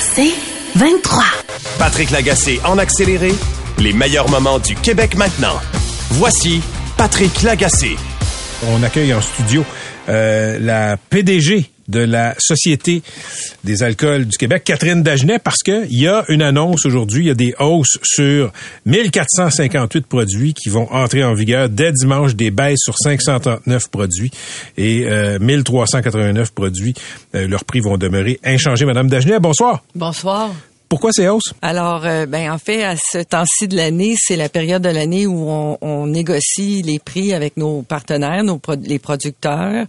C'est 23. Patrick Lagacé en accéléré, les meilleurs moments du Québec maintenant. Voici Patrick Lagacé. On accueille en studio euh, la PDG de la Société des alcools du Québec, Catherine Dagenet, parce qu'il y a une annonce aujourd'hui, il y a des hausses sur 1458 produits qui vont entrer en vigueur dès dimanche, des baisses sur 539 produits et euh, 1389 produits. Euh, leurs prix vont demeurer inchangés. Madame Dagenet, bonsoir. Bonsoir. Pourquoi ces hausses? Alors, euh, ben en fait, à ce temps-ci de l'année, c'est la période de l'année où on, on, négocie les prix avec nos partenaires, nos les producteurs,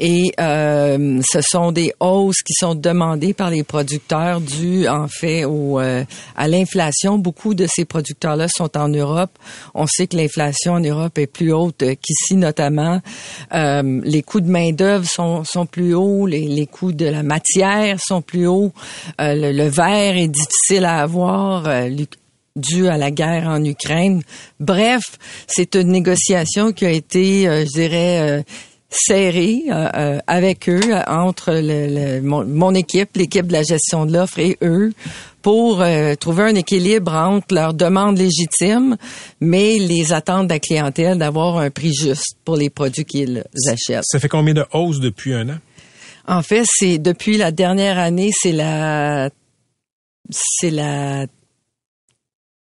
et euh, ce sont des hausses qui sont demandées par les producteurs dues en fait au, euh, à l'inflation. Beaucoup de ces producteurs-là sont en Europe. On sait que l'inflation en Europe est plus haute qu'ici, notamment. Euh, les coûts de main d'œuvre sont, sont plus hauts, les, les coûts de la matière sont plus hauts, euh, le, le verre est difficile à avoir euh, dû à la guerre en Ukraine. Bref, c'est une négociation qui a été, euh, je dirais, euh, serrée avec eux, entre le, mon, mon, équipe, l'équipe de la gestion de l'offre et eux, pour trouver un équilibre entre leurs demandes légitimes, mais les attentes de la clientèle d'avoir un prix juste pour les produits qu'ils achètent. Ça fait combien de hausses depuis un an? En fait, c'est depuis la dernière année, c'est la c'est la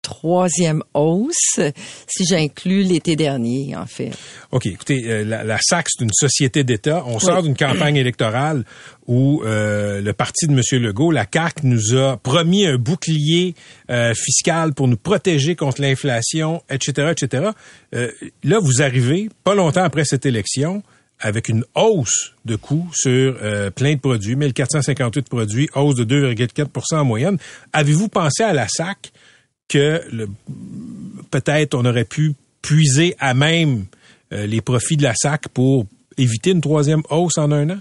troisième hausse, si j'inclus l'été dernier, en fait. OK. Écoutez, euh, la, la, SAC, c'est une société d'État. On sort d'une campagne électorale où euh, le parti de M. Legault, la CAQ, nous a promis un bouclier euh, fiscal pour nous protéger contre l'inflation, etc., etc. Euh, là, vous arrivez, pas longtemps après cette élection, avec une hausse de coûts sur euh, plein de produits, 1458 produits, hausse de 2,4% en moyenne. Avez-vous pensé à la SAC que peut-être on aurait pu puiser à même euh, les profits de la SAC pour éviter une troisième hausse en un an?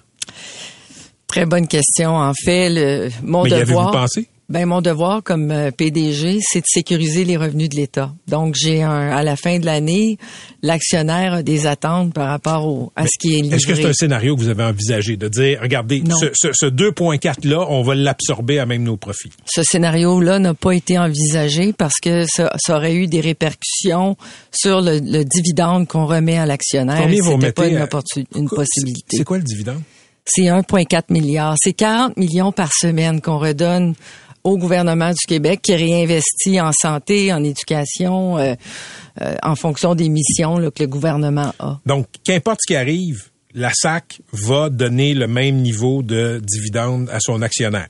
Très bonne question. En fait, le, mon Mais devoir. avez-vous pensé? Ben mon devoir comme euh, PDG, c'est de sécuriser les revenus de l'État. Donc j'ai un à la fin de l'année, l'actionnaire a des attentes par rapport au, à Mais ce qui est livré. Est-ce que c'est un scénario que vous avez envisagé de dire regardez Non. ce, ce, ce 2.4 là, on va l'absorber à même nos profits? Ce scénario-là n'a pas été envisagé parce que ça, ça, aurait eu des répercussions sur le, le dividende qu'on remet à l'actionnaire. Combien vous C'était pas une, une possibilité. C'est quoi le dividende? C'est 1,4 milliard. C'est 40 millions par semaine qu'on redonne au gouvernement du Québec qui réinvestit en santé, en éducation, euh, euh, en fonction des missions là, que le gouvernement a. Donc qu'importe ce qui arrive, la SAC va donner le même niveau de dividende à son actionnaire.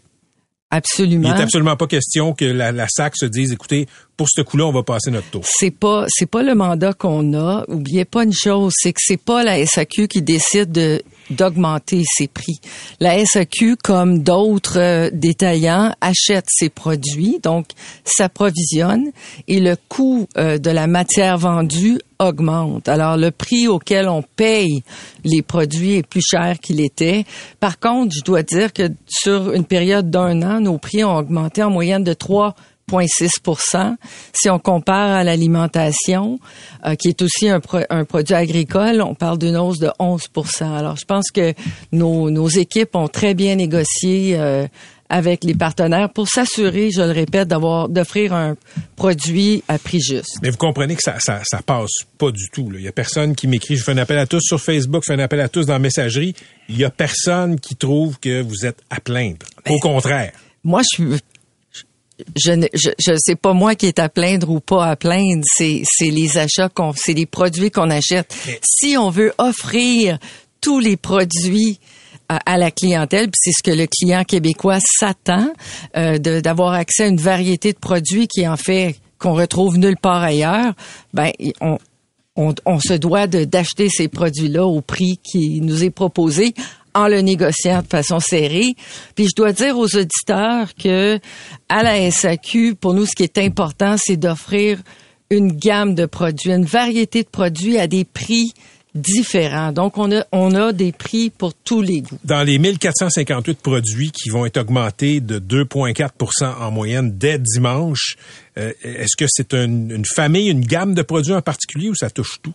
Absolument. Il n'est absolument pas question que la, la SAC se dise, écoutez, pour ce coup-là, on va passer notre tour. C'est pas c'est pas le mandat qu'on a. Oubliez pas une chose, c'est que c'est pas la SAQ qui décide de d'augmenter ses prix. La SAQ, comme d'autres euh, détaillants, achète ses produits, donc s'approvisionne et le coût euh, de la matière vendue augmente. Alors le prix auquel on paye les produits est plus cher qu'il était. Par contre, je dois dire que sur une période d'un an, nos prix ont augmenté en moyenne de 3 0,6 Si on compare à l'alimentation, euh, qui est aussi un, pro un, produit agricole, on parle d'une hausse de 11% Alors, je pense que nos, nos équipes ont très bien négocié euh, avec les partenaires pour s'assurer, je le répète, d'avoir d'offrir un produit à prix juste. Mais vous comprenez que ça ça, ça passe pas du tout. Là. Il y a personne qui m'écrit. Je fais un appel à tous sur Facebook, je fais un appel à tous dans la messagerie. Il y a personne qui trouve que vous êtes à plaindre. Au contraire. Moi, je suis je ne je, je sais pas moi qui est à plaindre ou pas à plaindre, c'est c'est les achats qu'on c'est les produits qu'on achète. Si on veut offrir tous les produits à, la clientèle, puis c'est ce que le client québécois s'attend euh, d'avoir accès à une variété de produits qui en fait qu'on retrouve nulle part ailleurs, ben on on, on se doit de- d'acheter ces produits-là au prix qui nous est proposé en le négociant de façon serrée. Puis je dois dire aux auditeurs que à la SAQ, pour nous, ce qui est important, c'est d'offrir une gamme de produits, une variété de produits à des prix différents. Donc, on a, on a des prix pour tous les goûts. Dans les 1458 produits qui vont être augmentés de 2,4% en moyenne dès dimanche, euh, est-ce que c'est une, une famille, une gamme de produits en particulier ou ça touche tout?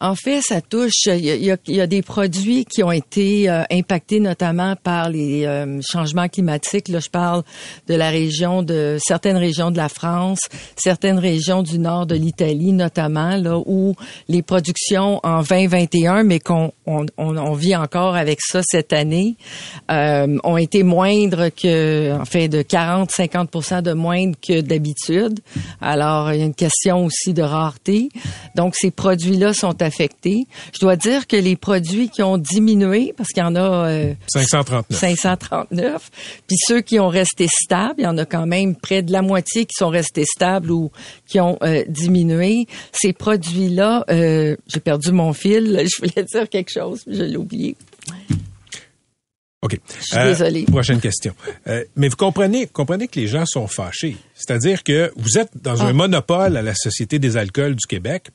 En fait, ça touche. Il y a, il y a des produits qui ont été euh, impactés notamment par les euh, changements climatiques. Là, je parle de la région de certaines régions de la France, certaines régions du nord de l'Italie, notamment là où les productions en 2021, mais qu'on on, on, vit encore avec ça cette année, euh, ont été moindres que, en fait, de 40-50% de moindres que d'habitude. Alors, il y a une question aussi de rareté. Donc, ces produits-là sont affectés. Je dois dire que les produits qui ont diminué, parce qu'il y en a euh, 539. 539, puis ceux qui ont resté stables, il y en a quand même près de la moitié qui sont restés stables ou qui ont euh, diminué. Ces produits-là, euh, j'ai perdu mon fil. Je voulais dire quelque chose, mais je l'ai oublié. OK. Je suis désolée. Prochaine question. Euh, mais vous comprenez, comprenez que les gens sont fâchés. C'est-à-dire que vous êtes dans un Ah. monopole à la Société des alcools du Québec.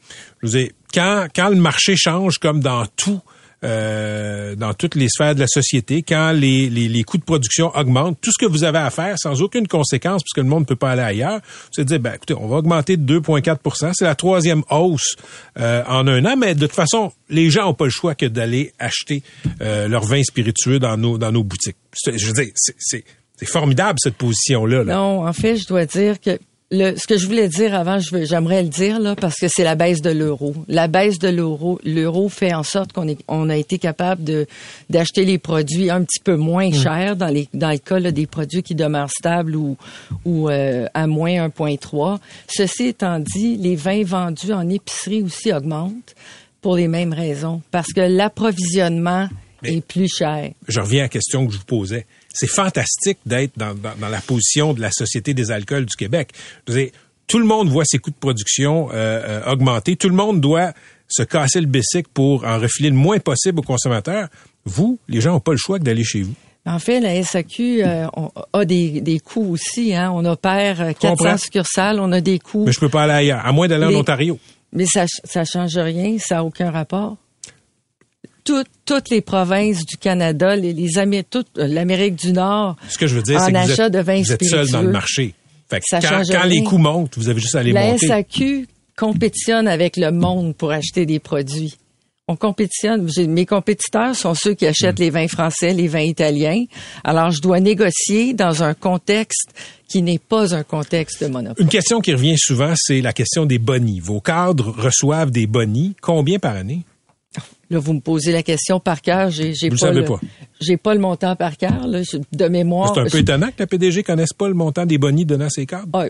Je vous ai, quand, quand le marché change, comme dans tout, euh, dans toutes les sphères de la société, quand les, les, les coûts de production augmentent, tout ce que vous avez à faire sans aucune conséquence, puisque le monde ne peut pas aller ailleurs, c'est de dire, ben, écoutez, on va augmenter de 2,4% C'est la troisième hausse euh, en un an, mais de toute façon, les gens n'ont pas le choix que d'aller acheter euh, leur vin spiritueux dans nos, dans nos boutiques. Je veux dire, c'est formidable cette position-là. Là. Non, en fait, je dois dire que le, ce que je voulais dire avant, je veux- j'aimerais le dire là, parce que c'est la baisse de l'euro. La baisse de l'euro, l'euro fait en sorte qu'on est, on a été capable de d'acheter les produits un petit peu moins chers dans les dans le cas là, des produits qui demeurent stables ou ou euh, à moins 1,3. Ceci étant dit, les vins vendus en épicerie aussi augmentent pour les mêmes raisons, parce que l'approvisionnement Mais- est plus cher. je reviens à la question que je vous posais. C'est fantastique d'être dans, dans, dans la position de la Société des alcools du Québec. Je veux dire, tout le monde voit ses coûts de production euh, euh, augmenter. Tout le monde doit se casser le bessic pour en refiler le moins possible aux consommateurs. Vous, les gens n'ont pas le choix que d'aller chez vous. En fait, la SAQ euh, on- a des, des coûts aussi. Hein. On opère euh, 400 Comprends. succursales, on a des coûts. Mais je peux pas aller ailleurs, à moins d'aller en Ontario. Mais ça ça change rien, ça n'a aucun rapport. Toutes, toutes les provinces du Canada, les, toute euh, l'Amérique du Nord, Ce que je veux dire, c'est que vous achat êtes, de vins vous êtes seul dans le marché. Fait que Ça quand, quand les coûts montent, vous avez juste à les la monter. SAQ compétitionne avec le monde pour acheter des produits. On compétitionne. Mes compétiteurs sont ceux qui achètent Hmm. les vins français, les vins italiens. Alors, je dois négocier dans un contexte qui n'est pas un contexte de monopole. Une question qui revient souvent, c'est la question des bonnies. Vos cadres reçoivent des bonnies. Combien par année? Là, vous me posez la question par cœur. J'ai, j'ai Vous le pas savez le, pas. J'ai pas le montant par cœur. Là, de mémoire. C'est un peu je- étonnant que la PDG connaisse pas le montant des bonnies donnant ses cadres. Ah,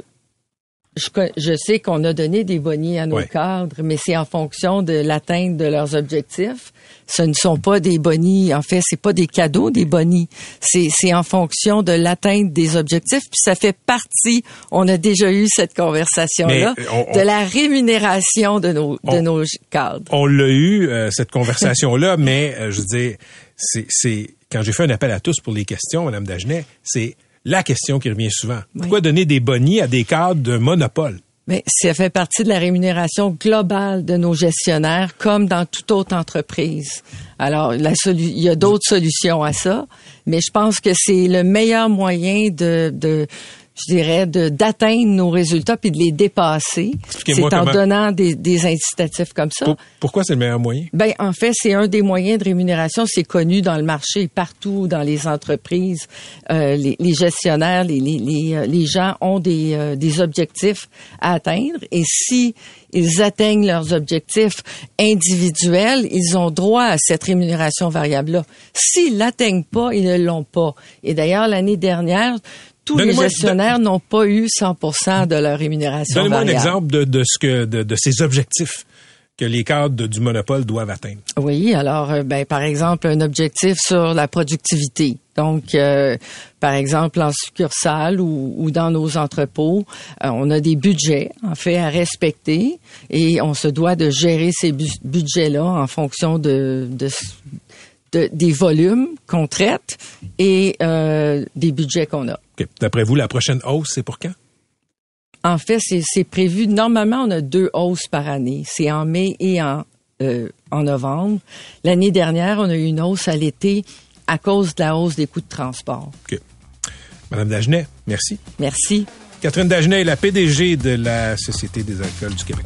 je, sais qu'on a donné des bonnies à nos cadres, mais c'est en fonction de l'atteinte de leurs objectifs. Ce ne sont pas des bonnies, en fait, c'est pas des cadeaux, des bonnies. C'est, c'est en fonction de l'atteinte des objectifs. Puis ça fait partie, on a déjà eu cette conversation-là, on- de la rémunération de nos, de nos cadres. On l'a eu, euh, cette conversation-là, mais euh, je veux dire, c'est, c'est quand j'ai fait un appel à tous pour les questions, Madame Dagenet, c'est la question qui revient souvent. Pourquoi donner des bonnies à des cadres de monopole? Mais ça fait partie de la rémunération globale de nos gestionnaires, comme dans toute autre entreprise. Alors, la il y a d'autres solutions à ça, mais je pense que c'est le meilleur moyen de, de je dirais, de d'atteindre nos résultats puis de les dépasser. C'est en comment- donnant des, des incitatifs comme ça. Pour- pourquoi c'est le meilleur moyen? Ben, en fait, c'est un des moyens de rémunération. C'est connu dans le marché, partout dans les entreprises. Euh, les, les gestionnaires, les, les, les, euh, les gens ont des, euh, des objectifs à atteindre. Et si ils atteignent leurs objectifs individuels, ils ont droit à cette rémunération variable-là. S'ils l'atteignent pas, ils ne l'ont pas. Et d'ailleurs, l'année dernière, tous les gestionnaires n'ont pas eu 100% de leur rémunération Donnez-moi un exemple de, de ce que de, de ces objectifs que les cadres du monopole doivent atteindre. Oui, alors, euh, ben, par exemple, un objectif sur la productivité. Donc, euh, par exemple, en succursale ou, ou dans nos entrepôts, euh, on a des budgets, en fait, à respecter et on se doit de gérer ces bu- budgets-là en fonction de, de, de- des volumes qu'on traite et euh, des budgets qu'on a. D'après vous, la prochaine hausse, c'est pour quand? En fait, c'est c'est prévu. Normalement, on a deux hausses par année. C'est en mai et en, euh, en novembre. L'année dernière, on a eu une hausse à l'été à cause de la hausse des coûts de transport. OK. Madame Dagenet, merci. Merci. Catherine Dagenet est la PDG de la Société des alcools du Québec.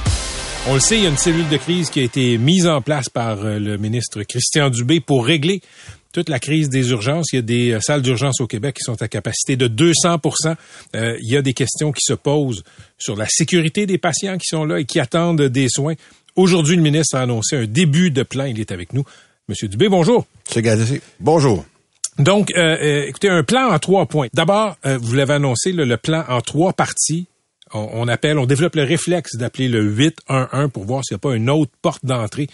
On le sait, il y a une cellule de crise qui a été mise en place par euh, le ministre Christian Dubé pour régler toute la crise des urgences. Il y a des euh, salles d'urgence au Québec qui sont à capacité de 200% Euh, Il y a des questions qui se posent sur la sécurité des patients qui sont là et qui attendent des soins. Aujourd'hui, le ministre a annoncé un début de plan. Il est avec nous. Monsieur Dubé, bonjour. Monsieur Gallissé, bonjour. Donc, euh, euh, écoutez, un plan en trois points. D'abord, euh, vous l'avez annoncé, là, le plan en trois parties. On, on appelle, on développe le réflexe d'appeler le 811 pour voir s'il n'y a pas une autre porte d'entrée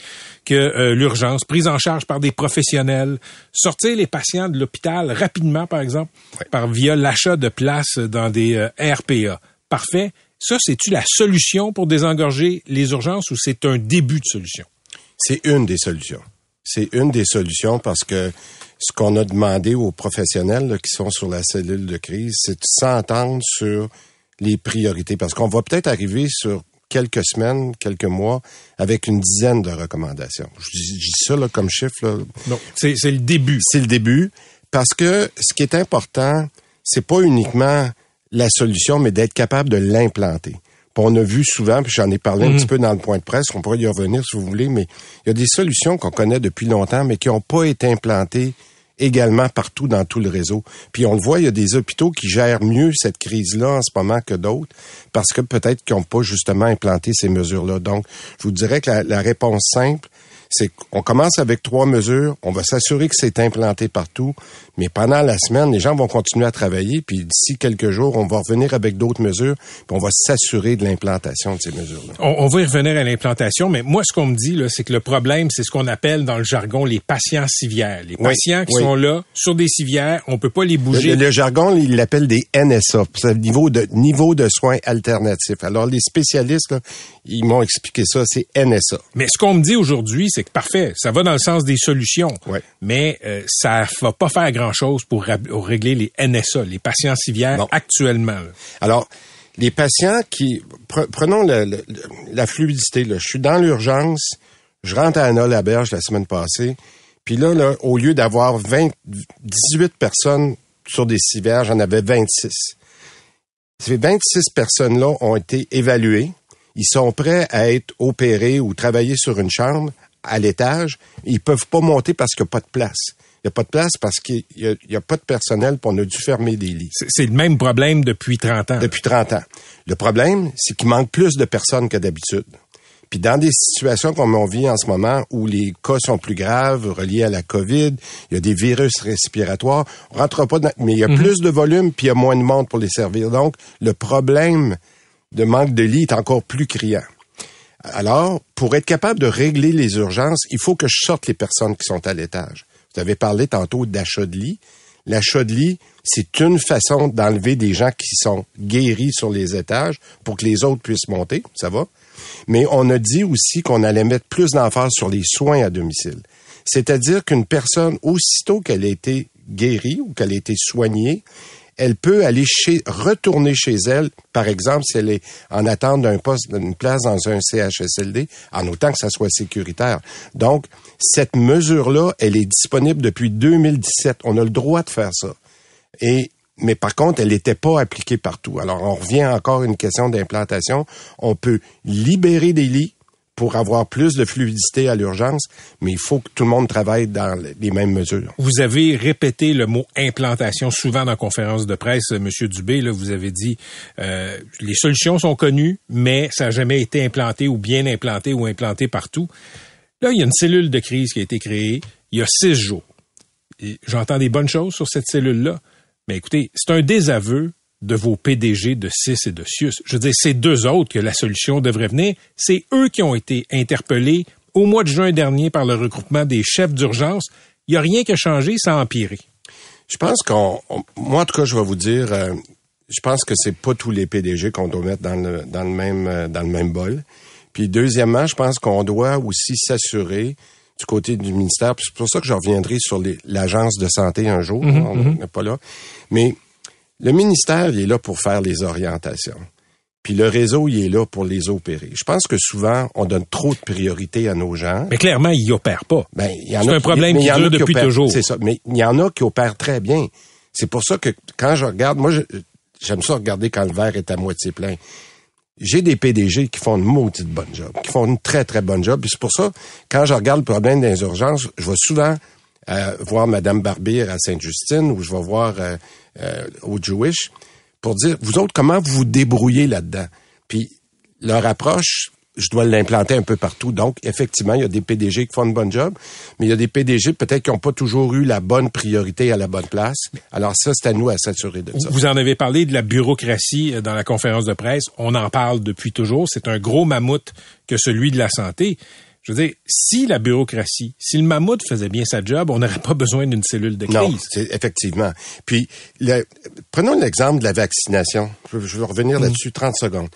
que euh, l'urgence, prise en charge par des professionnels, sortir les patients de l'hôpital rapidement, par exemple, par via l'achat de places dans des euh, RPA. Parfait. Ça, c'est-tu la solution pour désengorger les urgences ou c'est un début de solution? C'est une des solutions. C'est une des solutions parce que ce qu'on a demandé aux professionnels là, qui sont sur la cellule de crise, c'est de s'entendre sur les priorités? Parce qu'on va peut-être arriver sur quelques semaines, quelques mois, avec une dizaine de recommandations. Je dis, je dis ça là, comme chiffre. Là. Non, c'est le début. C'est le début. Parce que ce qui est important, c'est pas uniquement la solution, mais d'être capable de l'implanter. On a vu souvent, puis j'en ai parlé un petit peu dans le point de presse, on pourrait y revenir si vous voulez, mais il y a des solutions qu'on connaît depuis longtemps, mais qui n'ont pas été implantées également partout dans tout le réseau. Puis on le voit, il y a des hôpitaux qui gèrent mieux cette crise-là en ce moment que d'autres, parce que peut-être qu'ils n'ont pas justement implanté ces mesures-là. Donc, je vous dirais que la, la réponse simple, c'est qu'on commence avec trois mesures, on va s'assurer que c'est implanté partout, mais pendant la semaine, les gens vont continuer à travailler, puis d'ici quelques jours, on va revenir avec d'autres mesures, puis on va s'assurer de l'implantation de ces mesures-là. On, on va y revenir à l'implantation, mais moi, ce qu'on me dit, c'est que le problème, c'est ce qu'on appelle dans le jargon les patients civières. Les Oui, patients qui oui. sont là, sur des civières, on peut pas les Le, bouger. le jargon, il l'appelle des NSA, c'est le niveau de niveau de soins alternatifs. Alors les spécialistes, là, ils m'ont expliqué ça, c'est NSA. Mais ce qu'on me dit aujourd'hui, c'est parfait, ça va dans le sens des solutions, Ouais. mais euh, ça va pas faire grand-chose pour, régler les NSA, les patients civières, Non. actuellement. là. Alors, les patients qui... pre- prenons le- le- le- la fluidité. Là. Je suis dans l'urgence, je rentre à Anna la berge la semaine passée, puis là, là au lieu d'avoir 20, 18 personnes sur des civières, j'en avais 26. Ces 26 personnes-là ont été évaluées. Ils sont prêts à être opérés ou travailler sur une chambre à l'étage. Ils peuvent pas monter parce qu'il n'y a pas de place. Il n'y a pas de place parce qu'il n'y a, il y a pas de personnel, puis on a dû fermer des lits C'est le même problème depuis 30 ans. depuis 30 ans. Le problème, c'est qu'il manque plus de personnes que d'habitude. Puis dans des situations comme on vit en ce moment où les cas sont plus graves, reliés à la COVID, il y a des virus respiratoires, on rentre pas dans, mais il y a plus de volume puis il y a moins de monde pour les servir. Donc, le problème de manque de lits est encore plus criant. Alors, pour être capable de régler les urgences, il faut que je sorte les personnes qui sont à l'étage. Vous avez parlé tantôt d'achat de lits. L'achat de lits, c'est une façon d'enlever des gens qui sont guéris sur les étages pour que les autres puissent monter. Ça va? Mais on a dit aussi qu'on allait mettre plus d'emphase sur les soins à domicile. C'est-à-dire qu'une personne, aussitôt qu'elle a été guérie ou qu'elle a été soignée, elle peut aller chez, retourner chez elle, par exemple, si elle est en attente d'un poste, d'une place dans un CHSLD, en autant que ça soit sécuritaire. Donc, cette mesure-là, elle est disponible depuis 2017. On a le droit de faire ça. Et mais par contre, elle n'était pas appliquée partout. Alors, on revient encore à une question d'implantation. On peut libérer des lits, pour avoir plus de fluidité à l'urgence, mais il faut que tout le monde travaille dans les mêmes mesures. Vous avez répété le mot implantation souvent dans la conférence de presse, Monsieur Dubé. Là, vous avez dit euh, les solutions sont connues, mais ça n'a jamais été implanté ou bien implanté ou implanté partout. Là, il y a une cellule de crise qui a été créée il y a six jours. J'entends des bonnes choses sur cette cellule-là, mais écoutez, c'est un désaveu de vos PDG de CIS et de CIUS. Je veux dire, c'est deux autres que la solution devrait venir. C'est eux qui ont été interpellés au mois de juin dernier par le regroupement des chefs d'urgence. Il n'y a rien qui a changé, ça a empiré. Je pense qu'on, moi en tout cas, je vais vous dire, euh, je pense que c'est pas tous les PDG qu'on doit mettre dans le, dans le même euh, dans le même bol. Puis deuxièmement, je pense qu'on doit aussi s'assurer du côté du ministère. C'est pour ça que je reviendrai sur l'agence de santé un jour. Mhm, on mhm. n'est pas là, mais le ministère, il est là pour faire les orientations. Puis le réseau, il est là pour les opérer. Je pense que souvent, on donne trop de priorité à nos gens. Mais clairement, ils opèrent pas. Ben, il y en C'est a un problème qui dure depuis opèrent- toujours. C'est ça. Mais il y en a qui opèrent très bien. C'est pour ça que quand je regarde, moi, je- j'aime ça regarder quand le verre est à moitié plein. J'ai des PDG qui font une maudite bonne job, qui font une très, très bonne job. Puis c'est pour ça, quand je regarde le problème des urgences, je vais souvent euh, voir Madame Barbier à Sainte-Justine ou je vais voir euh, euh, au Jewish pour dire, vous autres, comment vous vous débrouillez là-dedans? Puis leur approche, je dois l'implanter un peu partout. Donc, effectivement, il y a des PDG qui font une bonne job, mais il y a des PDG peut-être qui n'ont pas toujours eu la bonne priorité à la bonne place. Alors ça, c'est à nous à s'assurer de ça. Vous en avez parlé de la bureaucratie euh, dans la conférence de presse. On en parle depuis toujours. C'est un gros mammouth que celui de la santé. Je veux dire, si la bureaucratie, si le mammouth faisait bien sa job, on n'aurait pas besoin d'une cellule de Non, crise. c'est effectivement. Puis, le- prenons l'exemple de la vaccination. Je, je vais revenir là-dessus 30 secondes.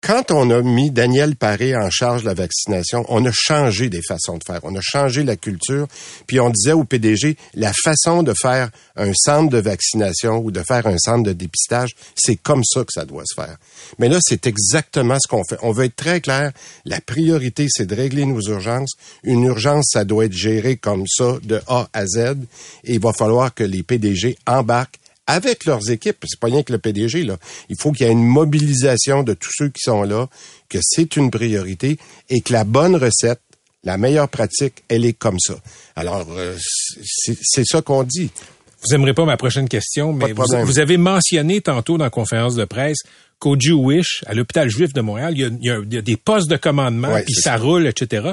Quand on a mis Daniel Paré en charge de la vaccination, on a changé des façons de faire. On a changé la culture. Puis on disait au PDG, la façon de faire un centre de vaccination ou de faire un centre de dépistage, c'est comme ça que ça doit se faire. Mais là, c'est exactement ce qu'on fait. On veut être très clair. La priorité, c'est de régler nos urgences. Une urgence, ça doit être géré comme ça, de A à Z. Et il va falloir que les PDG embarquent avec leurs équipes. C'est pas rien que le PDG, là. Il faut qu'il y ait une mobilisation de tous ceux qui sont là, que c'est une priorité et que la bonne recette, la meilleure pratique, elle est comme ça. Alors, euh, c'est ça qu'on dit. Vous aimerez pas ma prochaine question, mais vous, vous avez mentionné tantôt dans la conférence de presse qu'au Jewish, à l'hôpital juif de Montréal, il y a, il y a- il y a des postes de commandement, Ouais, puis ça roule, etc.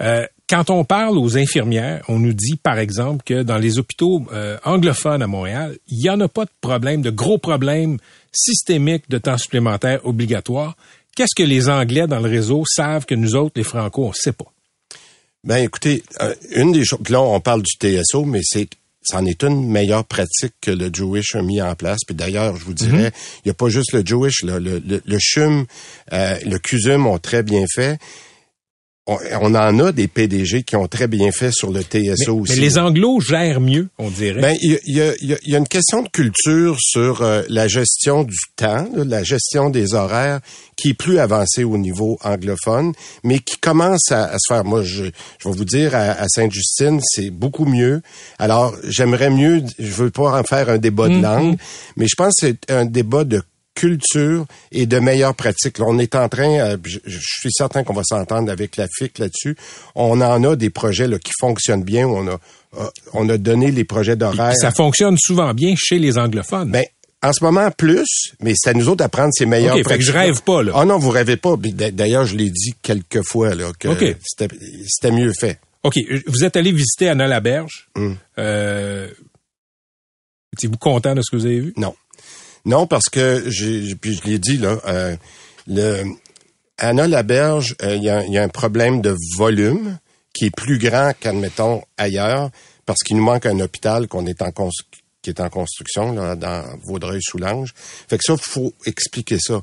Euh, quand on parle aux infirmières, on nous dit, par exemple, que dans les hôpitaux euh, anglophones à Montréal, il n'y en a pas de problème, de gros problèmes systémiques de temps supplémentaire obligatoire. Qu'est-ce que les Anglais dans le réseau savent que nous autres, les Franco, on ne sait pas? Ben, écoutez, euh, une des choses, là, on parle du TSO, mais c'est c'en est une meilleure pratique que le Jewish a mis en place. Puis d'ailleurs, je vous dirais, il n'y a pas juste le Jewish, là, le, le, le CHUM, euh, le CUSUM ont très bien fait. On, en a des PDG qui ont très bien fait sur le TSO Mais, aussi. mais les Anglos gèrent mieux, on dirait. Ben, il y a, y a- y a- une question de culture sur euh, la gestion du temps, là, la gestion des horaires, qui est plus avancée au niveau anglophone, mais qui commence à, à se faire. Moi, je, je vais vous dire, à, à Sainte-Justine, c'est beaucoup mieux. Alors, j'aimerais mieux, je veux pas en faire un débat de langue, mais je pense que c'est un débat de culture et de meilleures pratiques. Là, on est en train, euh, je, je suis certain qu'on va s'entendre avec la FIC là-dessus. On en a des projets là, qui fonctionnent bien. où On a, euh, on a donné les projets d'horaire. Ça fonctionne souvent bien chez les anglophones. Ben, en ce moment, plus, mais c'est à nous autres à prendre ces meilleures OK, fait que je rêve pas, là. Ah non, vous rêvez pas. D'ailleurs, je l'ai dit quelques fois, là, que c'était c'était mieux fait. OK, vous êtes allé visiter Anna Laberge. Hum. Euh, Étiez-vous content de ce que vous avez vu? Non. Non, parce que j'ai puis je l'ai dit là, euh, le Anna Laberge, euh, il y, a, un problème de volume qui est plus grand qu'admettons ailleurs, parce qu'il nous manque un hôpital qu'on est en qui est en construction là, dans Vaudreuil-Soulanges. Fait que ça, faut expliquer ça.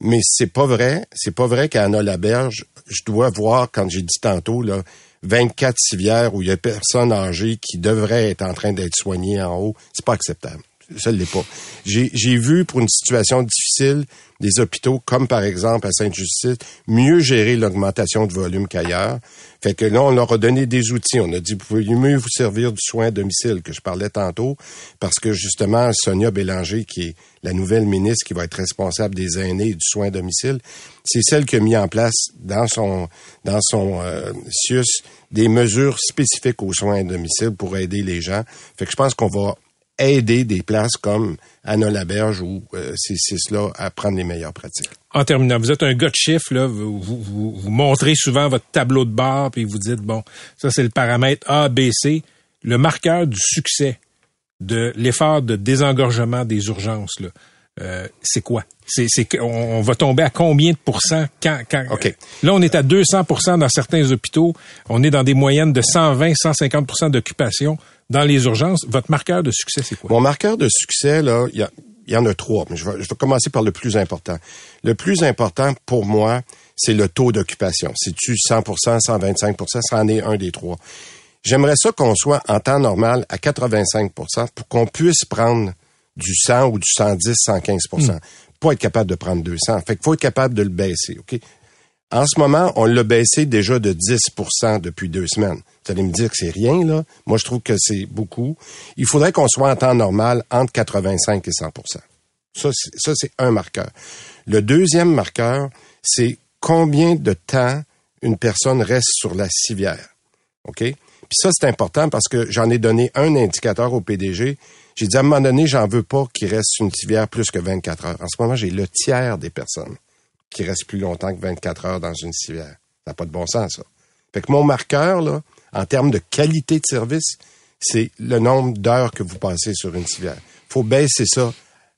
Mais c'est pas vrai, c'est pas vrai qu'à Anna Laberge, je dois voir, quand j'ai dit tantôt, là, 24 civières où il y a personnes âgées qui devraient être en train d'être soignées en haut. C'est pas acceptable. Ça l'est pas. J'ai j'ai vu pour une situation difficile des hôpitaux, comme par exemple à Sainte-Justice, mieux gérer l'augmentation de volume qu'ailleurs. Fait que là, on leur a donné des outils. On a dit, vous pouvez mieux vous servir du soin à domicile que je parlais tantôt, parce que justement, Sonia Bélanger, qui est la nouvelle ministre qui va être responsable des aînés et du soin à domicile, c'est celle qui a mis en place dans son dans son euh, CIUS des mesures spécifiques aux soins à domicile pour aider les gens. Fait que je pense qu'on va aider des places comme Anna Laberge ou euh, ces six-là à prendre les meilleures pratiques. En terminant, vous êtes un gars de chiffres, là. Vous, vous, vous- vous montrez souvent votre tableau de bord, puis vous dites, bon, ça c'est le paramètre A, B, C. Le marqueur du succès de l'effort de désengorgement des urgences, là, euh, c'est quoi? C'est, c'est que- on, on va tomber à combien de pourcents quand, quand OK. Là, on est à 200% dans certains hôpitaux. On est dans des moyennes de 120, 150% d'occupation dans les urgences. Votre marqueur de succès, c'est quoi? Mon marqueur de succès, là, il y, en a trois, mais je vais, je vais commencer par le plus important. Le plus important pour moi, c'est le taux d'occupation. C'est-tu 100% 125% ça en est un des trois. J'aimerais ça qu'on soit en temps normal à 85% pour qu'on puisse prendre du 100 ou du 110, 115% Pas être capable de prendre 200. Fait qu'il faut être capable de le baisser, OK? En ce moment, on l'a baissé déjà de 10% depuis deux semaines. Vous allez me dire que c'est rien, là. Moi, je trouve que c'est beaucoup. Il faudrait qu'on soit en temps normal entre 85 et 100% Ça, c'est, un marqueur. Le deuxième marqueur, c'est combien de temps une personne reste sur la civière. OK? Puis ça, c'est important parce que j'en ai donné un indicateur au PDG. J'ai dit à un moment donné, j'en veux pas qu'il reste sur une civière plus que 24 heures. En ce moment, j'ai le tiers des personnes qui restent plus longtemps que 24 heures dans une civière. Ça n'a pas de bon sens, ça. Fait que mon marqueur, là, en termes de qualité de service, c'est le nombre d'heures que vous passez sur une civière. faut baisser ça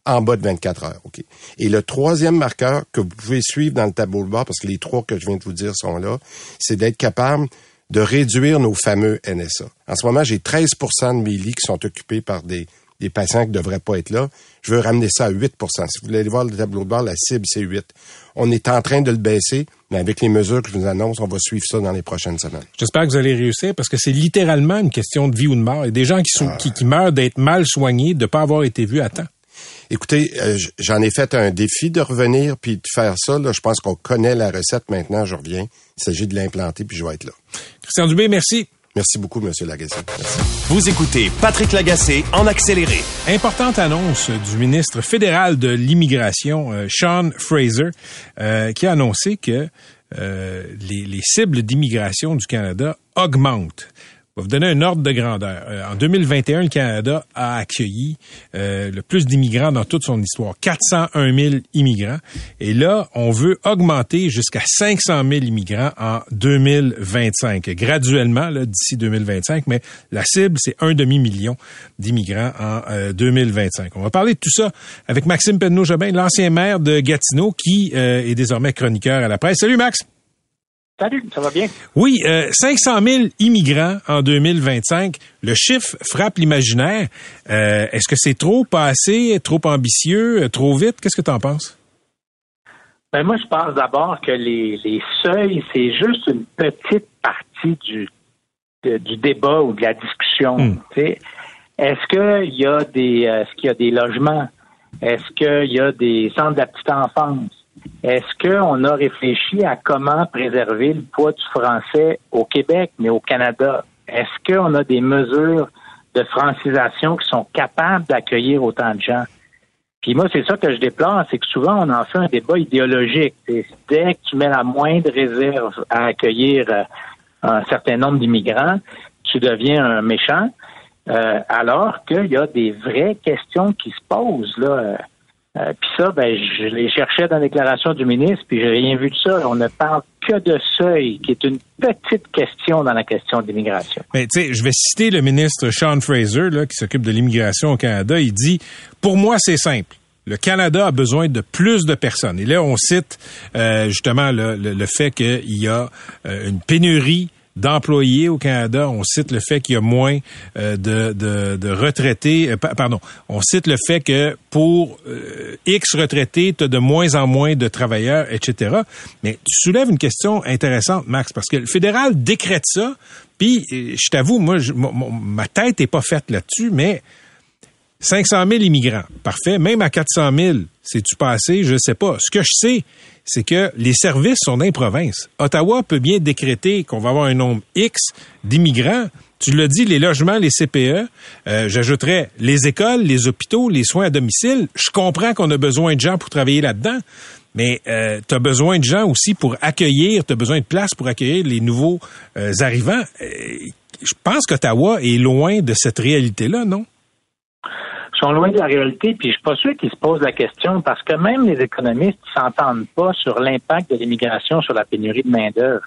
en bas de 24 heures. OK. Et le troisième marqueur que vous pouvez suivre dans le tableau de bord, parce que les trois que je viens de vous dire sont là, c'est d'être capable de réduire nos fameux NSA. En ce moment, j'ai 13% de mes lits qui sont occupés par des, des patients qui ne devraient pas être là. Je veux ramener ça à 8% Si vous voulez aller voir le tableau de bord, la cible, c'est 8 On est en train de le baisser, mais avec les mesures que je vous annonce, on va suivre ça dans les prochaines semaines. J'espère que vous allez réussir parce que c'est littéralement une question de vie ou de mort. Il y a des gens qui, sont, Ah. qui, qui meurent d'être mal soignés, de ne pas avoir été vus à temps. Écoutez, euh, j'en ai fait un défi de revenir puis de faire ça. Là, je pense qu'on connaît la recette maintenant. Je reviens. Il s'agit de l'implanter puis je vais être là. Christian Dubé, merci. Merci beaucoup, Monsieur Lagacé. Merci. Vous écoutez Patrick Lagacé en accéléré. Importante annonce du ministre fédéral de l'immigration, euh, Sean Fraser, euh, qui a annoncé que euh, les, les cibles d'immigration du Canada augmentent. Je vais vous donner un ordre de grandeur. Euh, en 2021, le Canada a accueilli euh, le plus d'immigrants dans toute son histoire, 401 000 immigrants. Et là, on veut augmenter jusqu'à 500 000 immigrants en 2025, graduellement d'ici 2025. Mais la cible, c'est un demi-million d'immigrants en euh, 2025. On va parler de tout ça avec Maxime Penneau-Jobin, l'ancien maire de Gatineau, qui euh, est désormais chroniqueur à la presse. Salut Max! Salut, ça va bien? Oui, euh, 500 000 immigrants en 2025. Le chiffre frappe l'imaginaire. Euh, Est-ce que c'est trop, pas assez, trop ambitieux, euh, trop vite? Qu'est-ce que tu en penses? Ben moi, je pense d'abord que les, les seuils, c'est juste une petite partie du, de- du débat ou de la discussion. Hmm. Est-ce qu'il y a des euh, est-ce qu'il y a des logements? Est-ce qu'il y a des centres de la petite enfance? Est-ce qu'on a réfléchi à comment préserver le poids du français au Québec, mais au Canada? Est-ce qu'on a des mesures de francisation qui sont capables d'accueillir autant de gens? Puis moi, c'est ça que je déplore, c'est que souvent, on en fait un débat idéologique. Dès que tu mets la moindre réserve à accueillir euh, un certain nombre d'immigrants, tu deviens un méchant, euh, alors qu'il y a des vraies questions qui se posent. là. Euh, puis ça, ben, je les cherchais dans la déclaration du ministre, puis j'ai rien vu de ça. On ne parle que de seuil, qui est une petite question dans la question d'immigration. Mais tu sais, je vais citer le ministre Sean Fraser, là, qui s'occupe de l'immigration au Canada. Il dit, pour moi, c'est simple. Le Canada a besoin de plus de personnes. Et là, on cite euh, justement le fait qu'il y a euh, une pénurie d'employés au Canada. On cite le fait qu'il y a moins euh, de, de, retraités. euh, pa- pardon, on cite le fait que pour euh, X retraités, tu as de moins en moins de travailleurs, etc. Mais tu soulèves une question intéressante, Max, parce que le fédéral décrète ça. Puis, euh, je t'avoue, moi, je- ma tête est pas faite là-dessus, mais 500 000 immigrants. Parfait. Même à 400 000, c'est-tu passé? Je sais pas. Ce que je sais, c'est que les services sont dans les provinces. Ottawa peut bien décréter qu'on va avoir un nombre X d'immigrants. Tu l'as dit, les logements, les CPE. Euh, J'ajouterais les écoles, les hôpitaux, les soins à domicile. Je comprends qu'on a besoin de gens pour travailler là-dedans. Mais euh, tu as besoin de gens aussi pour accueillir, tu as besoin de place pour accueillir les nouveaux euh, arrivants. Euh, je pense qu'Ottawa est loin de cette réalité-là, non? Sont loin de la réalité, puis je suis pas sûr qu'ils se posent la question parce que même les économistes s'entendent pas sur l'impact de l'immigration sur la pénurie de main-d'œuvre.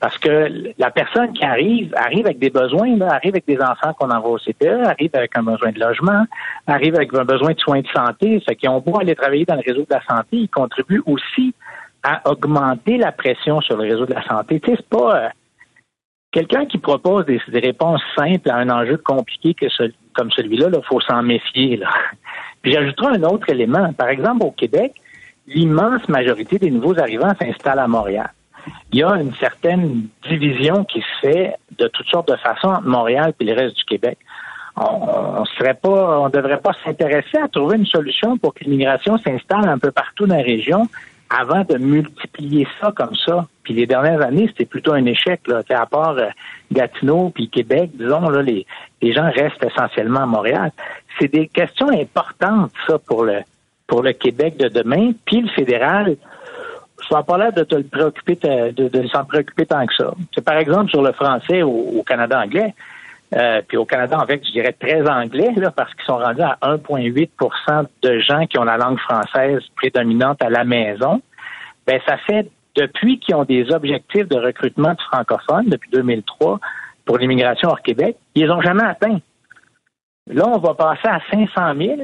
Parce que la personne qui arrive, arrive avec des besoins, là, arrive avec des enfants qu'on envoie au CPE, arrive avec un besoin de logement, arrive avec un besoin de soins de santé. Fait qu'ils ont beau aller travailler dans le réseau de la santé, ils contribuent aussi à augmenter la pression sur le réseau de la santé. Tu sais, c'est pas euh, quelqu'un qui propose des, des, réponses simples à un enjeu compliqué que ce, comme celui-là, il faut s'en méfier. Puis j'ajouterai un autre élément. Par exemple, au Québec, l'immense majorité des nouveaux arrivants s'installent à Montréal il y a une certaine division qui se fait de toutes sortes de façons entre Montréal et le reste du Québec. On, ne serait pas, on devrait pas s'intéresser à trouver une solution pour que l'immigration s'installe un peu partout dans la région avant de multiplier ça comme ça. Puis les dernières années, c'était plutôt un échec. Là. À part euh, Gatineau puis Québec, disons, là, les, les gens restent essentiellement à Montréal. C'est des questions importantes, ça, pour le pour le Québec de demain. Puis le fédéral, ça n'a pas l'air de te préoccuper, de, de s'en préoccuper tant que ça. C'est par exemple sur le français au, Canada anglais. Euh, puis au Canada, en fait, je dirais très anglais, là, parce qu'ils sont rendus à 1,8% de gens qui ont la langue française prédominante à la maison. Ben, ça fait depuis qu'ils ont des objectifs de recrutement de francophones depuis 2003 pour l'immigration hors Québec, ils les ont jamais atteints. Là, on va passer à 500 000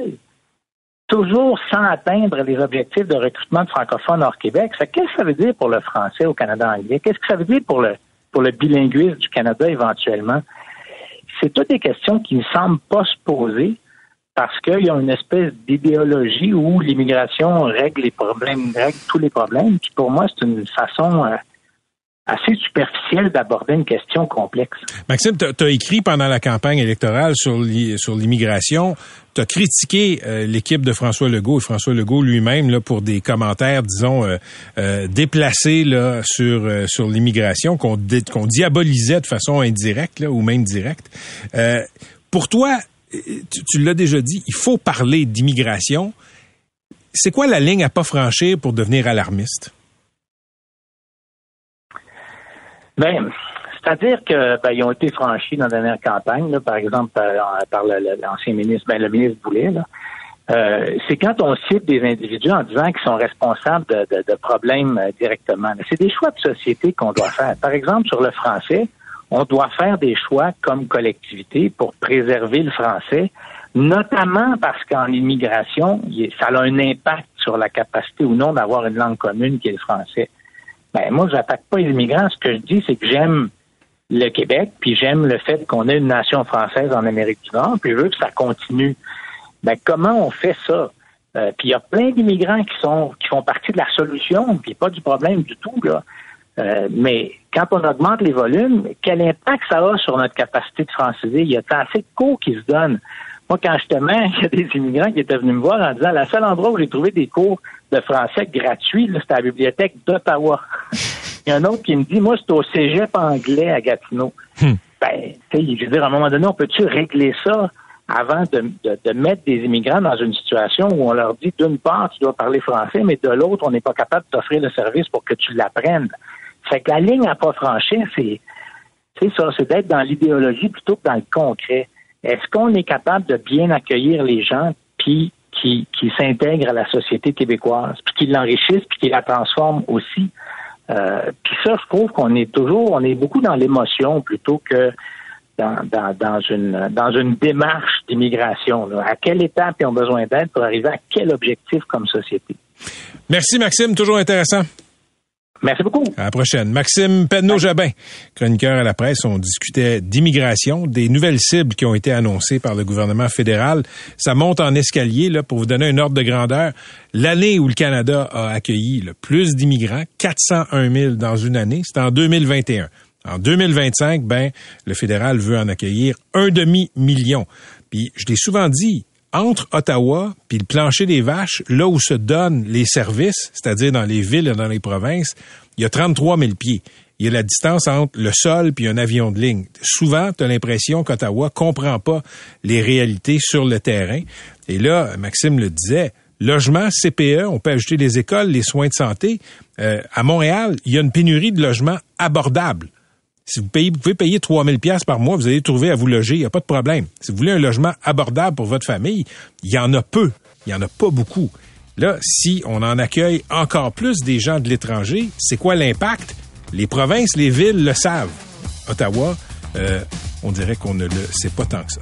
toujours sans atteindre les objectifs de recrutement de francophones hors Québec. Qu'est-ce que ça veut dire pour le français au Canada anglais? Qu'est-ce que ça veut dire pour le, pour le bilinguisme du Canada éventuellement? C'est toutes des questions qui ne semblent pas se poser parce qu'il y a une espèce d'idéologie où l'immigration règle les problèmes, règle tous les problèmes. Puis pour moi, c'est une façon euh, assez superficielle d'aborder une question complexe. Maxime, tu as écrit pendant la campagne électorale sur l'immigration, tu as critiqué euh, l'équipe de François Legault et François Legault lui-même pour des commentaires, disons, euh, euh, déplacés là, sur, l'immigration qu'on qu'on diabolisait de façon indirecte ou même directe. pour toi, tu, tu l'as déjà dit, il faut parler d'immigration. C'est quoi la ligne à pas franchir pour devenir alarmiste? Ben, c'est-à-dire que ben, ils ont été franchis dans la dernière campagne, par exemple par, l'ancien ministre, ben, le ministre Boulet. Euh, c'est quand on cite des individus en disant qu'ils sont responsables de, problèmes euh, directement. C'est des choix de société qu'on doit faire. Par exemple, sur le français, on doit faire des choix comme collectivité pour préserver le français, notamment parce qu'en immigration, ça a un impact sur la capacité ou non d'avoir une langue commune qui est le français. Ben, moi, je n'attaque pas les immigrants. Ce que je dis, c'est que j'aime le Québec, puis j'aime le fait qu'on ait une nation française en Amérique du Nord, puis je veux que ça continue. Ben, comment on fait ça? Euh, puis il y a plein d'immigrants qui sont qui font partie de la solution, puis pas du problème du tout, là. Euh, mais quand on augmente les volumes, quel impact ça a sur notre capacité de franciser? Il y a assez de cours qui se donnent. Moi, quand je te mets, il y a des immigrants qui étaient venus me voir en disant la seule endroit où j'ai trouvé des cours de français gratuits, c'était à la bibliothèque d'Ottawa. Il y a un autre qui me dit, moi, c'est au cégep anglais à Gatineau. Hmm. Ben, je veux dire, à un moment donné, on peut-tu régler ça avant de, de, mettre des immigrants dans une situation où on leur dit, d'une part, tu dois parler français, mais de l'autre, on n'est pas capable de t'offrir le service pour que tu l'apprennes. Fait que la ligne à pas franchir, c'est, c'est ça, c'est d'être dans l'idéologie plutôt que dans le concret. Est-ce qu'on est capable de bien accueillir les gens, puis qui, qui s'intègrent à la société québécoise, puis qui l'enrichissent, puis qui la transforment aussi? Euh, puis ça, je trouve qu'on est toujours, on est beaucoup dans l'émotion plutôt que dans, dans, dans, une, dans une démarche d'immigration. À quelle étape ils ont besoin d'aide pour arriver à quel objectif comme société? Merci Maxime, toujours intéressant. Merci beaucoup. À la prochaine. Maxime Penneau-Jabin, chroniqueur à la presse. On discutait d'immigration, des nouvelles cibles qui ont été annoncées par le gouvernement fédéral. Ça monte en escalier, là, pour vous donner un ordre de grandeur. L'année où le Canada a accueilli le plus d'immigrants, 401 000 dans une année, c'est en 2021. En 2025, ben, le fédéral veut en accueillir un demi-million. Puis, je l'ai souvent dit, entre Ottawa puis le plancher des vaches, là où se donnent les services, c'est-à-dire dans les villes et dans les provinces, il y a 33 000 pieds. Il y a la distance entre le sol puis un avion de ligne. Souvent, tu as l'impression qu'Ottawa comprend pas les réalités sur le terrain. Et là, Maxime le disait, logement, CPE, on peut ajouter les écoles, les soins de santé. Euh, à Montréal, il y a une pénurie de logements abordables. Si vous, payez, vous pouvez payer 3000 pièces par mois, vous allez trouver à vous loger, il n'y a pas de problème. Si vous voulez un logement abordable pour votre famille, il y en a peu, il n'y en a pas beaucoup. Là, si on en accueille encore plus des gens de l'étranger, c'est quoi l'impact? Les provinces, les villes le savent. Ottawa, euh, on dirait qu'on ne le sait pas tant que ça.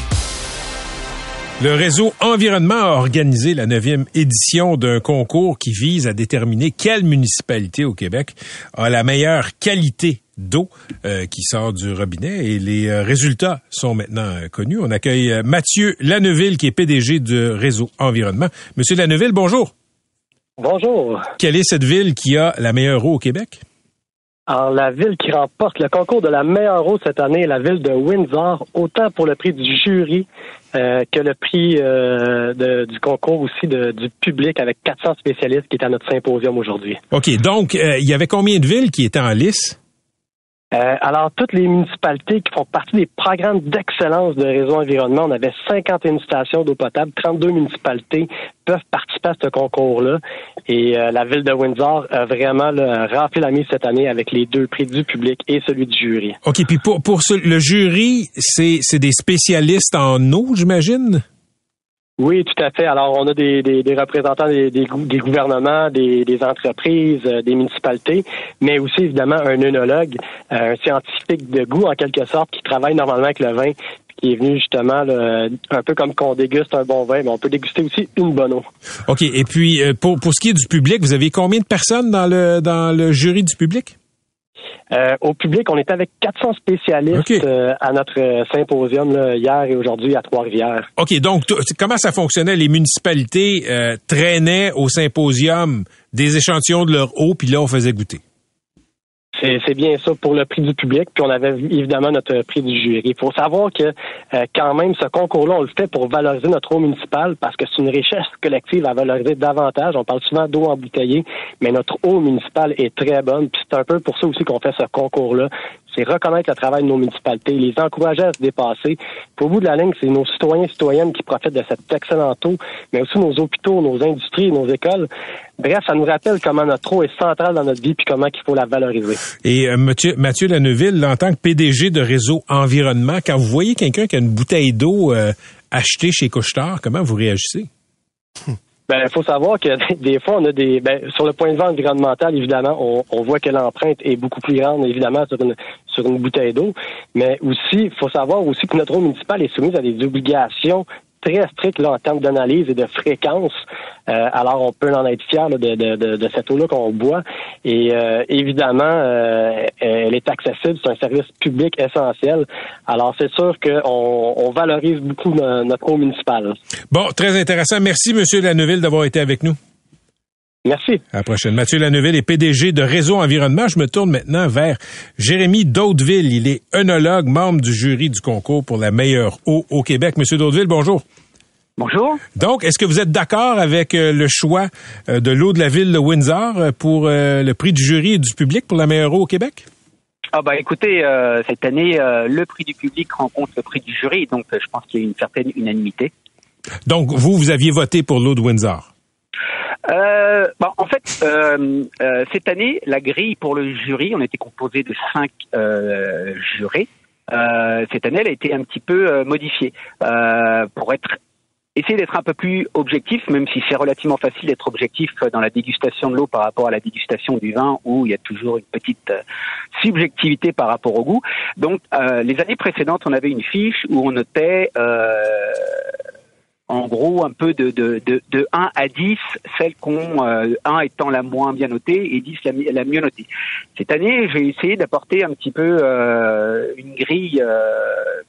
Le réseau Environnement a organisé la neuvième édition d'un concours qui vise à déterminer quelle municipalité au Québec a la meilleure qualité d'eau euh, qui sort du robinet et les euh, résultats sont maintenant euh, connus. On accueille Mathieu Lanneville qui est PDG du réseau Environnement. Monsieur Lanneville, bonjour. Bonjour. Quelle est cette ville qui a la meilleure eau au Québec? Alors, la ville qui remporte le concours de la meilleure eau cette année est la ville de Windsor, autant pour le prix du jury euh, que le prix euh, du concours aussi de- du public avec 400 spécialistes qui est à notre symposium aujourd'hui. OK, donc euh, il y avait combien de villes qui étaient en lice? Euh, alors, toutes les municipalités qui font partie des programmes d'excellence de réseau environnement, on avait 51 stations d'eau potable, 32 municipalités peuvent participer à ce concours-là. Et euh, la ville de Windsor a vraiment là, rempli la mise cette année avec les deux prix du public et celui du jury. OK, puis pour, pour ce- le jury, c'est c'est des spécialistes en eau, j'imagine? Oui, tout à fait. Alors, on a des, des, des représentants des, des, gou- des gouvernements, des, entreprises, euh, des municipalités, mais aussi évidemment un œnologue, euh, un scientifique de goût en quelque sorte, qui travaille normalement avec le vin, qui est venu justement là, un peu comme qu'on déguste un bon vin, mais on peut déguster aussi une bonne eau. OK, et puis euh, pour, pour ce qui est du public, vous avez combien de personnes dans le, dans le jury du public? Euh, au public, on était avec 400 spécialistes euh, à notre euh, symposium là, hier et aujourd'hui à Trois-Rivières. OK, donc comment ça fonctionnait? Les municipalités euh, traînaient au symposium des échantillons de leur eau, puis là, on faisait goûter. C'est bien ça pour le prix du public, puis on avait évidemment notre prix du jury. Il faut savoir que euh, quand même, ce concours-là, on le fait pour valoriser notre eau municipale parce que c'est une richesse collective à valoriser davantage. On parle souvent d'eau embouteillée, mais notre eau municipale est très bonne, puis c'est un peu pour ça aussi qu'on fait ce concours-là. C'est reconnaître le travail de nos municipalités, les encourager à se dépasser. Au bout de la ligne, c'est nos citoyens et citoyennes qui profitent de cette excellente eau, mais aussi nos hôpitaux, nos industries, nos écoles. Bref, ça nous rappelle comment notre eau est centrale dans notre vie puis comment il faut la valoriser. Et euh, Mathieu, Mathieu Lanneville, en tant que PDG de Réseau Environnement, quand vous voyez quelqu'un qui a une bouteille d'eau euh, achetée chez Couchetard, comment vous réagissez? Ben, il faut savoir que des fois, on a des. Ben, sur le point de vue environnemental, évidemment, on, on voit que l'empreinte est beaucoup plus grande, évidemment, sur une sur une bouteille d'eau. Mais aussi, faut savoir aussi que notre eau municipale est soumise à des obligations très strictes là, en termes d'analyse et de fréquence. Euh, alors, on peut en être fier là, de, de, de, cette eau-là qu'on boit. Et euh, évidemment, euh, elle est accessible. C'est un service public essentiel. Alors, c'est sûr qu'on on valorise beaucoup no- notre eau municipale. Bon, très intéressant. Merci, Monsieur Lanneville, d'avoir été avec nous. Merci. À la prochaine. Mathieu Lanneville est PDG de Réseau Environnement. Je me tourne maintenant vers Jérémy Daudeville. Il est œnologue, membre du jury du concours pour la meilleure eau au Québec. Monsieur Daudeville, bonjour. Bonjour. Donc, est-ce que vous êtes d'accord avec euh, le choix euh, de l'eau de la ville de Windsor euh, pour le prix du jury et du public pour la meilleure eau au Québec? Ah bah écoutez, euh, cette année, euh, le prix du public rencontre le prix du jury, donc euh, je pense qu'il y a une certaine unanimité. Donc, vous, vous aviez voté pour l'eau de Windsor? Euh, bah, en fait, euh, euh, cette année, la grille pour le jury, on était composé de cinq euh, jurés. Euh, cette année, elle a été un petit peu euh, modifiée pour être essayer d'être un peu plus objectif, même si c'est relativement facile d'être objectif dans la dégustation de l'eau par rapport à la dégustation du vin, où il y a toujours une petite subjectivité par rapport au goût. Donc, euh, les années précédentes, on avait une fiche où on notait euh, en gros un peu de, de, de, de 1 à 10, celle qu'on euh, 1 étant la moins bien notée et 10 la, mi- la mieux notée. Cette année, j'ai essayé d'apporter un petit peu euh, une grille euh,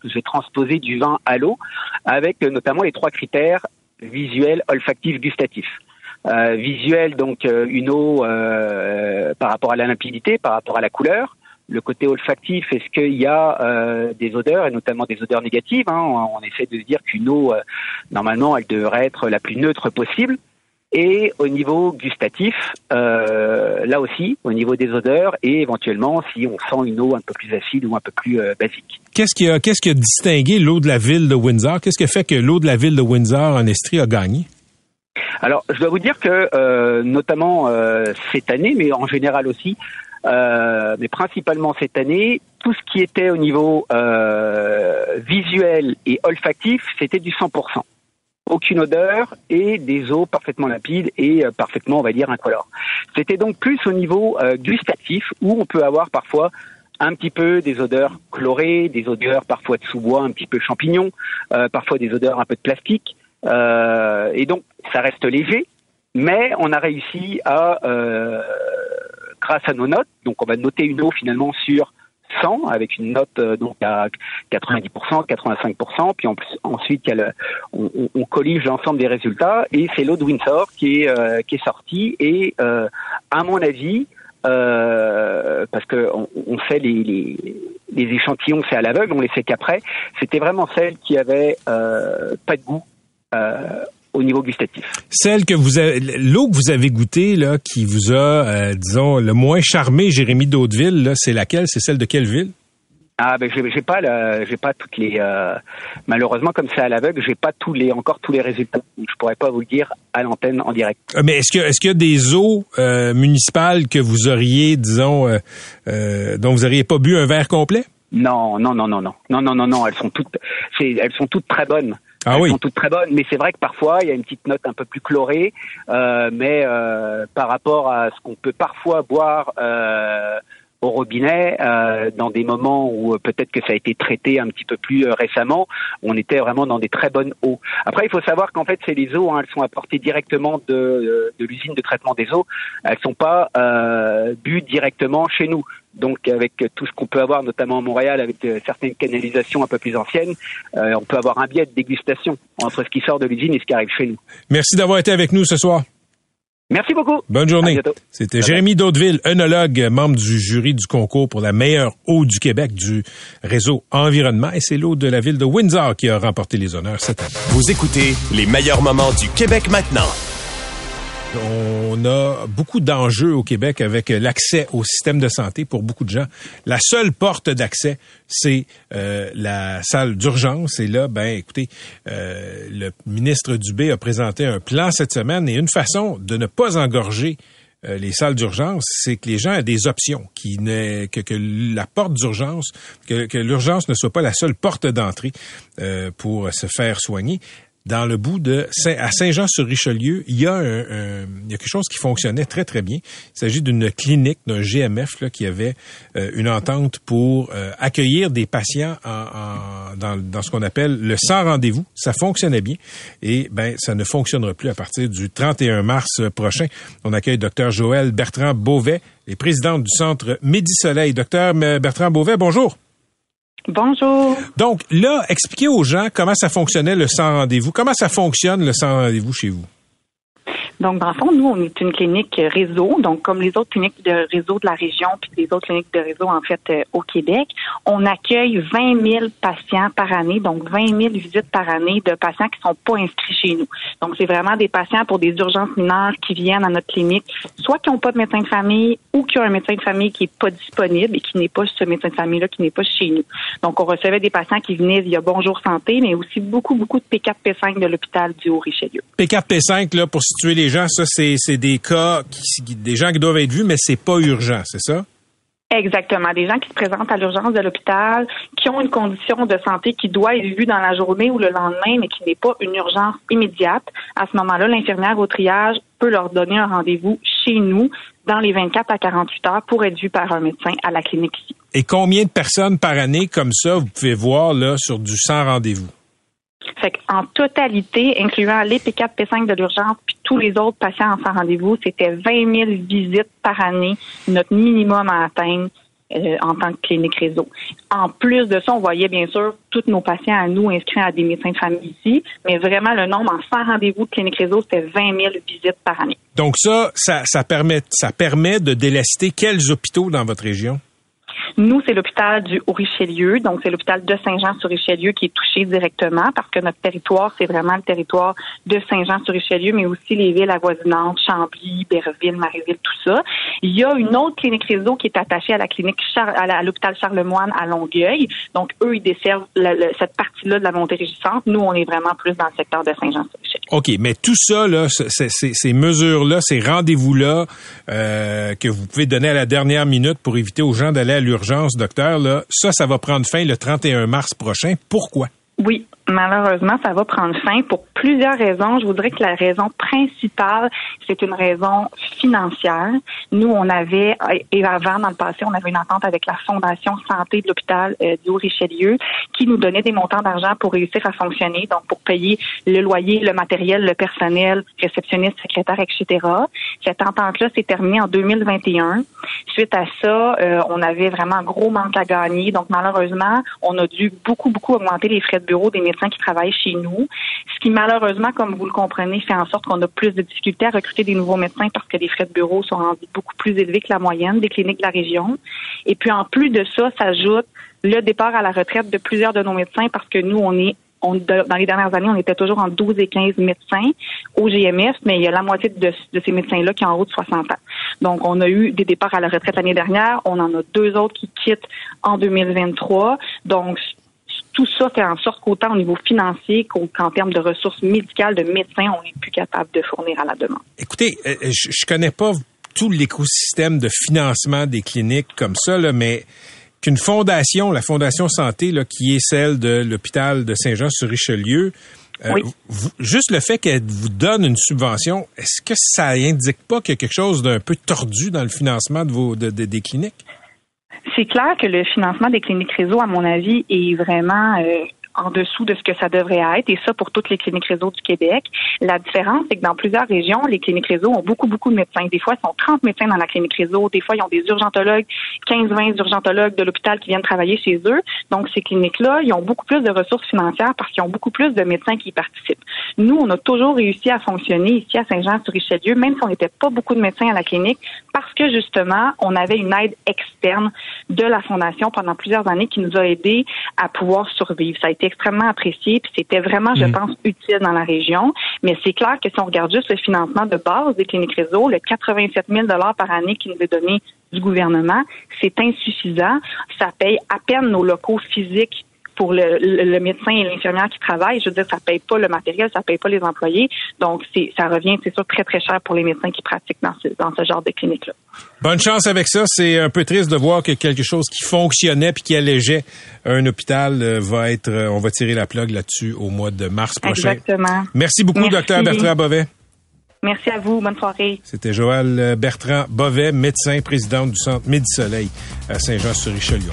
que j'ai transposée du vin à l'eau, avec euh, notamment les trois critères visuel, olfactif, gustatif. Visuel, donc une eau par rapport à la limpidité, par rapport à la couleur. Le côté olfactif, est-ce qu'il y a euh, des odeurs, et notamment des odeurs négatives hein on, on essaie de dire qu'une eau, euh, normalement, elle devrait être la plus neutre possible. Et au niveau gustatif, euh, là aussi, au niveau des odeurs, et éventuellement si on sent une eau un peu plus acide ou un peu plus basique. Qu'est-ce qui a, qu'est-ce qui a distingué l'eau de la ville de Windsor? Qu'est-ce qui a fait que l'eau de la ville de Windsor en Estrie a gagné? Alors, je dois vous dire que, notamment cette année, mais en général aussi, euh, mais principalement cette année, tout ce qui était au niveau euh, visuel et olfactif, c'était du 100%. Aucune odeur et des eaux parfaitement limpides et euh, parfaitement, on va dire, incolores. C'était donc plus au niveau euh, gustatif où on peut avoir parfois un petit peu des odeurs chlorées, des odeurs parfois de sous-bois, un petit peu champignons, parfois des odeurs un peu de plastique. Et donc, ça reste léger, mais on a réussi à, euh, grâce à nos notes, donc on va noter une eau finalement sur 100 avec une note euh, donc à 90%, 85%, puis en plus, ensuite on, on- on collige l'ensemble des résultats. Et c'est l'eau de Windsor qui est euh, qui est sortie. Et euh, à mon avis parce que on, fait les, les, les échantillons c'est à l'aveugle, on les fait qu'après, c'était vraiment celle qui avait pas de goût au niveau gustatif. Celle que vous avez, l'eau que vous avez goûtée, là, qui vous a, euh, disons, le moins charmé, Jérémy d'Hauteville, là, c'est laquelle? C'est celle de quelle ville? Ah ben j'ai pas j'ai pas toutes les euh, malheureusement comme c'est à l'aveugle j'ai pas tous les encore tous les résultats donc je pourrais pas vous le dire à l'antenne en direct. Euh, Mais est-ce que est-ce qu'il y a des eaux euh, municipales que vous auriez, disons, dont vous auriez pas bu un verre complet? Non non non non non non non non non elles sont toutes elles sont toutes très bonnes. Ah elles oui. sont toutes très bonnes mais c'est vrai que parfois il y a une petite note un peu plus chlorée euh, mais euh, par rapport à ce qu'on peut parfois boire euh, au robinet euh, dans des moments où euh, peut-être que ça a été traité un petit peu plus euh, récemment, on était vraiment dans des très bonnes eaux. Après, il faut savoir qu'en fait, c'est les eaux, hein, elles sont apportées directement de, de l'usine de traitement des eaux. Elles sont pas euh, bues directement chez nous. Donc, avec tout ce qu'on peut avoir, notamment à Montréal, avec euh, certaines canalisations un peu plus anciennes, euh, on peut avoir un biais de dégustation entre ce qui sort de l'usine et ce qui arrive chez nous. Merci d'avoir été avec nous ce soir. Merci beaucoup. Bonne À journée. bientôt. C'était. Jérémy Daudeville, œnologue, membre du jury du concours pour la meilleure eau du Québec du réseau Environnement. Et c'est l'eau de la ville de Windsor qui a remporté les honneurs cette année. Vous écoutez les meilleurs moments du Québec maintenant. On a beaucoup d'enjeux au Québec avec l'accès au système de santé pour beaucoup de gens. La seule porte d'accès, c'est euh, la salle d'urgence. Et là, ben, écoutez, euh, le ministre Dubé a présenté un plan cette semaine et une façon de ne pas engorger euh, les salles d'urgence, c'est que les gens aient des options, qui que, que la porte d'urgence, que, l'urgence ne soit pas la seule porte d'entrée pour se faire soigner dans le bout de Saint, à Saint-Jean-sur-Richelieu, il y a un, un- il y a quelque chose qui fonctionnait très très bien. Il s'agit d'une clinique, d'un GMF là, qui avait euh, une entente pour euh, accueillir des patients en, en- dans, dans ce qu'on appelle le sans rendez-vous. Ça fonctionnait bien et ben ça ne fonctionnera plus à partir du 31 mars prochain. On accueille Dr Joël Bertrand Beauvais, les présidente du centre Midi Soleil. Docteur Bertrand Beauvais, bonjour. Bonjour. Donc là, expliquez aux gens comment ça fonctionnait le sans rendez-vous. Comment ça fonctionne le sans rendez-vous chez vous? Donc, dans le fond, nous, on est une clinique réseau. Donc, comme les autres cliniques de réseau de la région, puis les autres cliniques de réseau, en fait, euh, au Québec, on accueille 20 000 patients par année, donc 20 000 visites par année de patients qui sont pas inscrits chez nous. Donc, c'est vraiment des patients pour des urgences mineures qui viennent à notre clinique, soit qui n'ont pas de médecin de famille ou qui ont un médecin de famille qui est pas disponible et qui n'est pas ce médecin de famille-là, qui n'est pas chez nous. Donc, on recevait des patients qui venaient via Bonjour Santé, mais aussi beaucoup, beaucoup de P4, P5 de l'hôpital du Haut-Richelieu. P4, P5, là, pour situer les gens, ça, c'est c'est des cas, qui, des gens qui doivent être vus, mais c'est pas urgent, c'est ça? Exactement. Des gens qui se présentent à l'urgence de l'hôpital, qui ont une condition de santé qui doit être vue dans la journée ou le lendemain, mais qui n'est pas une urgence immédiate. À ce moment-là, l'infirmière au triage peut leur donner un rendez-vous chez nous dans les 24 à 48 heures pour être vue par un médecin à la clinique ici. Et combien de personnes par année comme ça vous pouvez voir là sur du sans rendez-vous? Fait en totalité, incluant les P4, P5 de l'urgence, puis tous les autres patients sans rendez-vous, c'était 20 000 visites par année, notre minimum à atteindre euh, en tant que clinique réseau. En plus de ça, on voyait bien sûr tous nos patients à nous inscrits à des médecins de famille ici, mais vraiment le nombre en sans rendez-vous de clinique réseau, c'était 20 000 visites par année. Donc ça, ça, ça permet, ça permet de délester quels hôpitaux dans votre région? Nous, c'est l'hôpital du Haut-Richelieu, donc c'est l'hôpital de Saint-Jean-sur-Richelieu qui est touché directement parce que notre territoire, c'est vraiment le territoire de Saint-Jean-sur-Richelieu, mais aussi les villes avoisinantes, Chambly, Berville, Maréville, tout ça. Il y a une autre clinique réseau qui est attachée à la clinique à l'hôpital Charlemagne à Longueuil. Donc, eux, ils desservent cette partie-là de la montée régissante. Nous, on est vraiment plus dans le secteur de Saint-Jean-sur-Richelieu. OK, mais tout ça, là, ces mesures-là, ces rendez-vous-là euh, que vous pouvez donner à la dernière minute pour éviter aux gens d'aller à l'urgence, docteur, là, ça, ça va prendre fin le 31 mars prochain. Pourquoi? Oui, malheureusement, ça va prendre fin pour plusieurs raisons. Je voudrais que la raison principale, c'est une raison financière. Nous, on avait, et avant, dans le passé, on avait une entente avec la Fondation Santé de l'hôpital euh, du Haut-Richelieu qui nous donnait des montants d'argent pour réussir à fonctionner, donc pour payer le loyer, le matériel, le personnel, réceptionniste, secrétaire, etc. Cette entente-là s'est terminée en 2021. Suite à ça, euh, on avait vraiment un gros manque à gagner. Donc, malheureusement, on a dû beaucoup, beaucoup augmenter les frais de bureau des qui travaillent chez nous. Ce qui, malheureusement, comme vous le comprenez, fait en sorte qu'on a plus de difficultés à recruter des nouveaux médecins parce que les frais de bureau sont rendus beaucoup plus élevés que la moyenne des cliniques de la région. Et puis, en plus de ça, s'ajoute le départ à la retraite de plusieurs de nos médecins parce que nous, on est dans les dernières années, on était toujours en 12 et 15 médecins au GMF, mais il y a la moitié de, de ces médecins-là qui ont en haut de 60 ans. Donc, on a eu des départs à la retraite l'année dernière. On en a deux autres qui quittent en 2023. Donc, tout ça fait en sorte qu'autant au niveau financier qu'en termes de ressources médicales, de médecins, on n'est plus capable de fournir à la demande. Écoutez, euh, je, je connais pas tout l'écosystème de financement des cliniques comme ça, là, mais qu'une fondation, la Fondation Santé, là, qui est celle de l'hôpital de Saint-Jean-sur-Richelieu, euh, juste le fait qu'elle vous donne une subvention, est-ce que ça indique pas qu'il y a quelque chose d'un peu tordu dans le financement de vos de, des cliniques? C'est clair que le financement des cliniques réseau, à mon avis, est vraiment euh, en dessous de ce que ça devrait être, et ça pour toutes les cliniques réseau du Québec. La différence, c'est que dans plusieurs régions, les cliniques réseau ont beaucoup, beaucoup de médecins. Des fois, ils sont 30 médecins dans la clinique réseau. Des fois, ils ont des urgentologues, 15-20 urgentologues de l'hôpital qui viennent travailler chez eux. Donc, ces cliniques-là, ils ont beaucoup plus de ressources financières parce qu'ils ont beaucoup plus de médecins qui y participent. Nous, on a toujours réussi à fonctionner ici à Saint-Jean-sur-Richelieu, même si on n'était pas beaucoup de médecins à la clinique, parce que justement, on avait une aide externe de la Fondation pendant plusieurs années qui nous a aidés à pouvoir survivre. Ça a été extrêmement apprécié, puis c'était vraiment, je mm. pense, utile dans la région. Mais c'est clair que si on regarde juste le financement de base des cliniques réseau, le 87 000 par année qui nous est donné du gouvernement, c'est insuffisant. Ça paye à peine nos locaux physiques pour le, médecin et l'infirmière qui travaillent. Je veux dire, ça paye pas le matériel, ça paye pas les employés. Donc, ça revient, c'est sûr, très, très cher pour les médecins qui pratiquent dans ce, dans ce genre de clinique-là. Bonne chance avec ça. C'est un peu triste de voir que quelque chose qui fonctionnait puis qui allégeait un hôpital euh, va être, euh, on va tirer la plug là-dessus au mois de mars prochain. Exactement. Merci beaucoup, docteur Bertrand Bovet. Merci à vous. Bonne soirée. C'était Joël Bertrand Bovet, médecin, président du Centre Midi-Soleil à Saint-Jean-sur-Richelieu.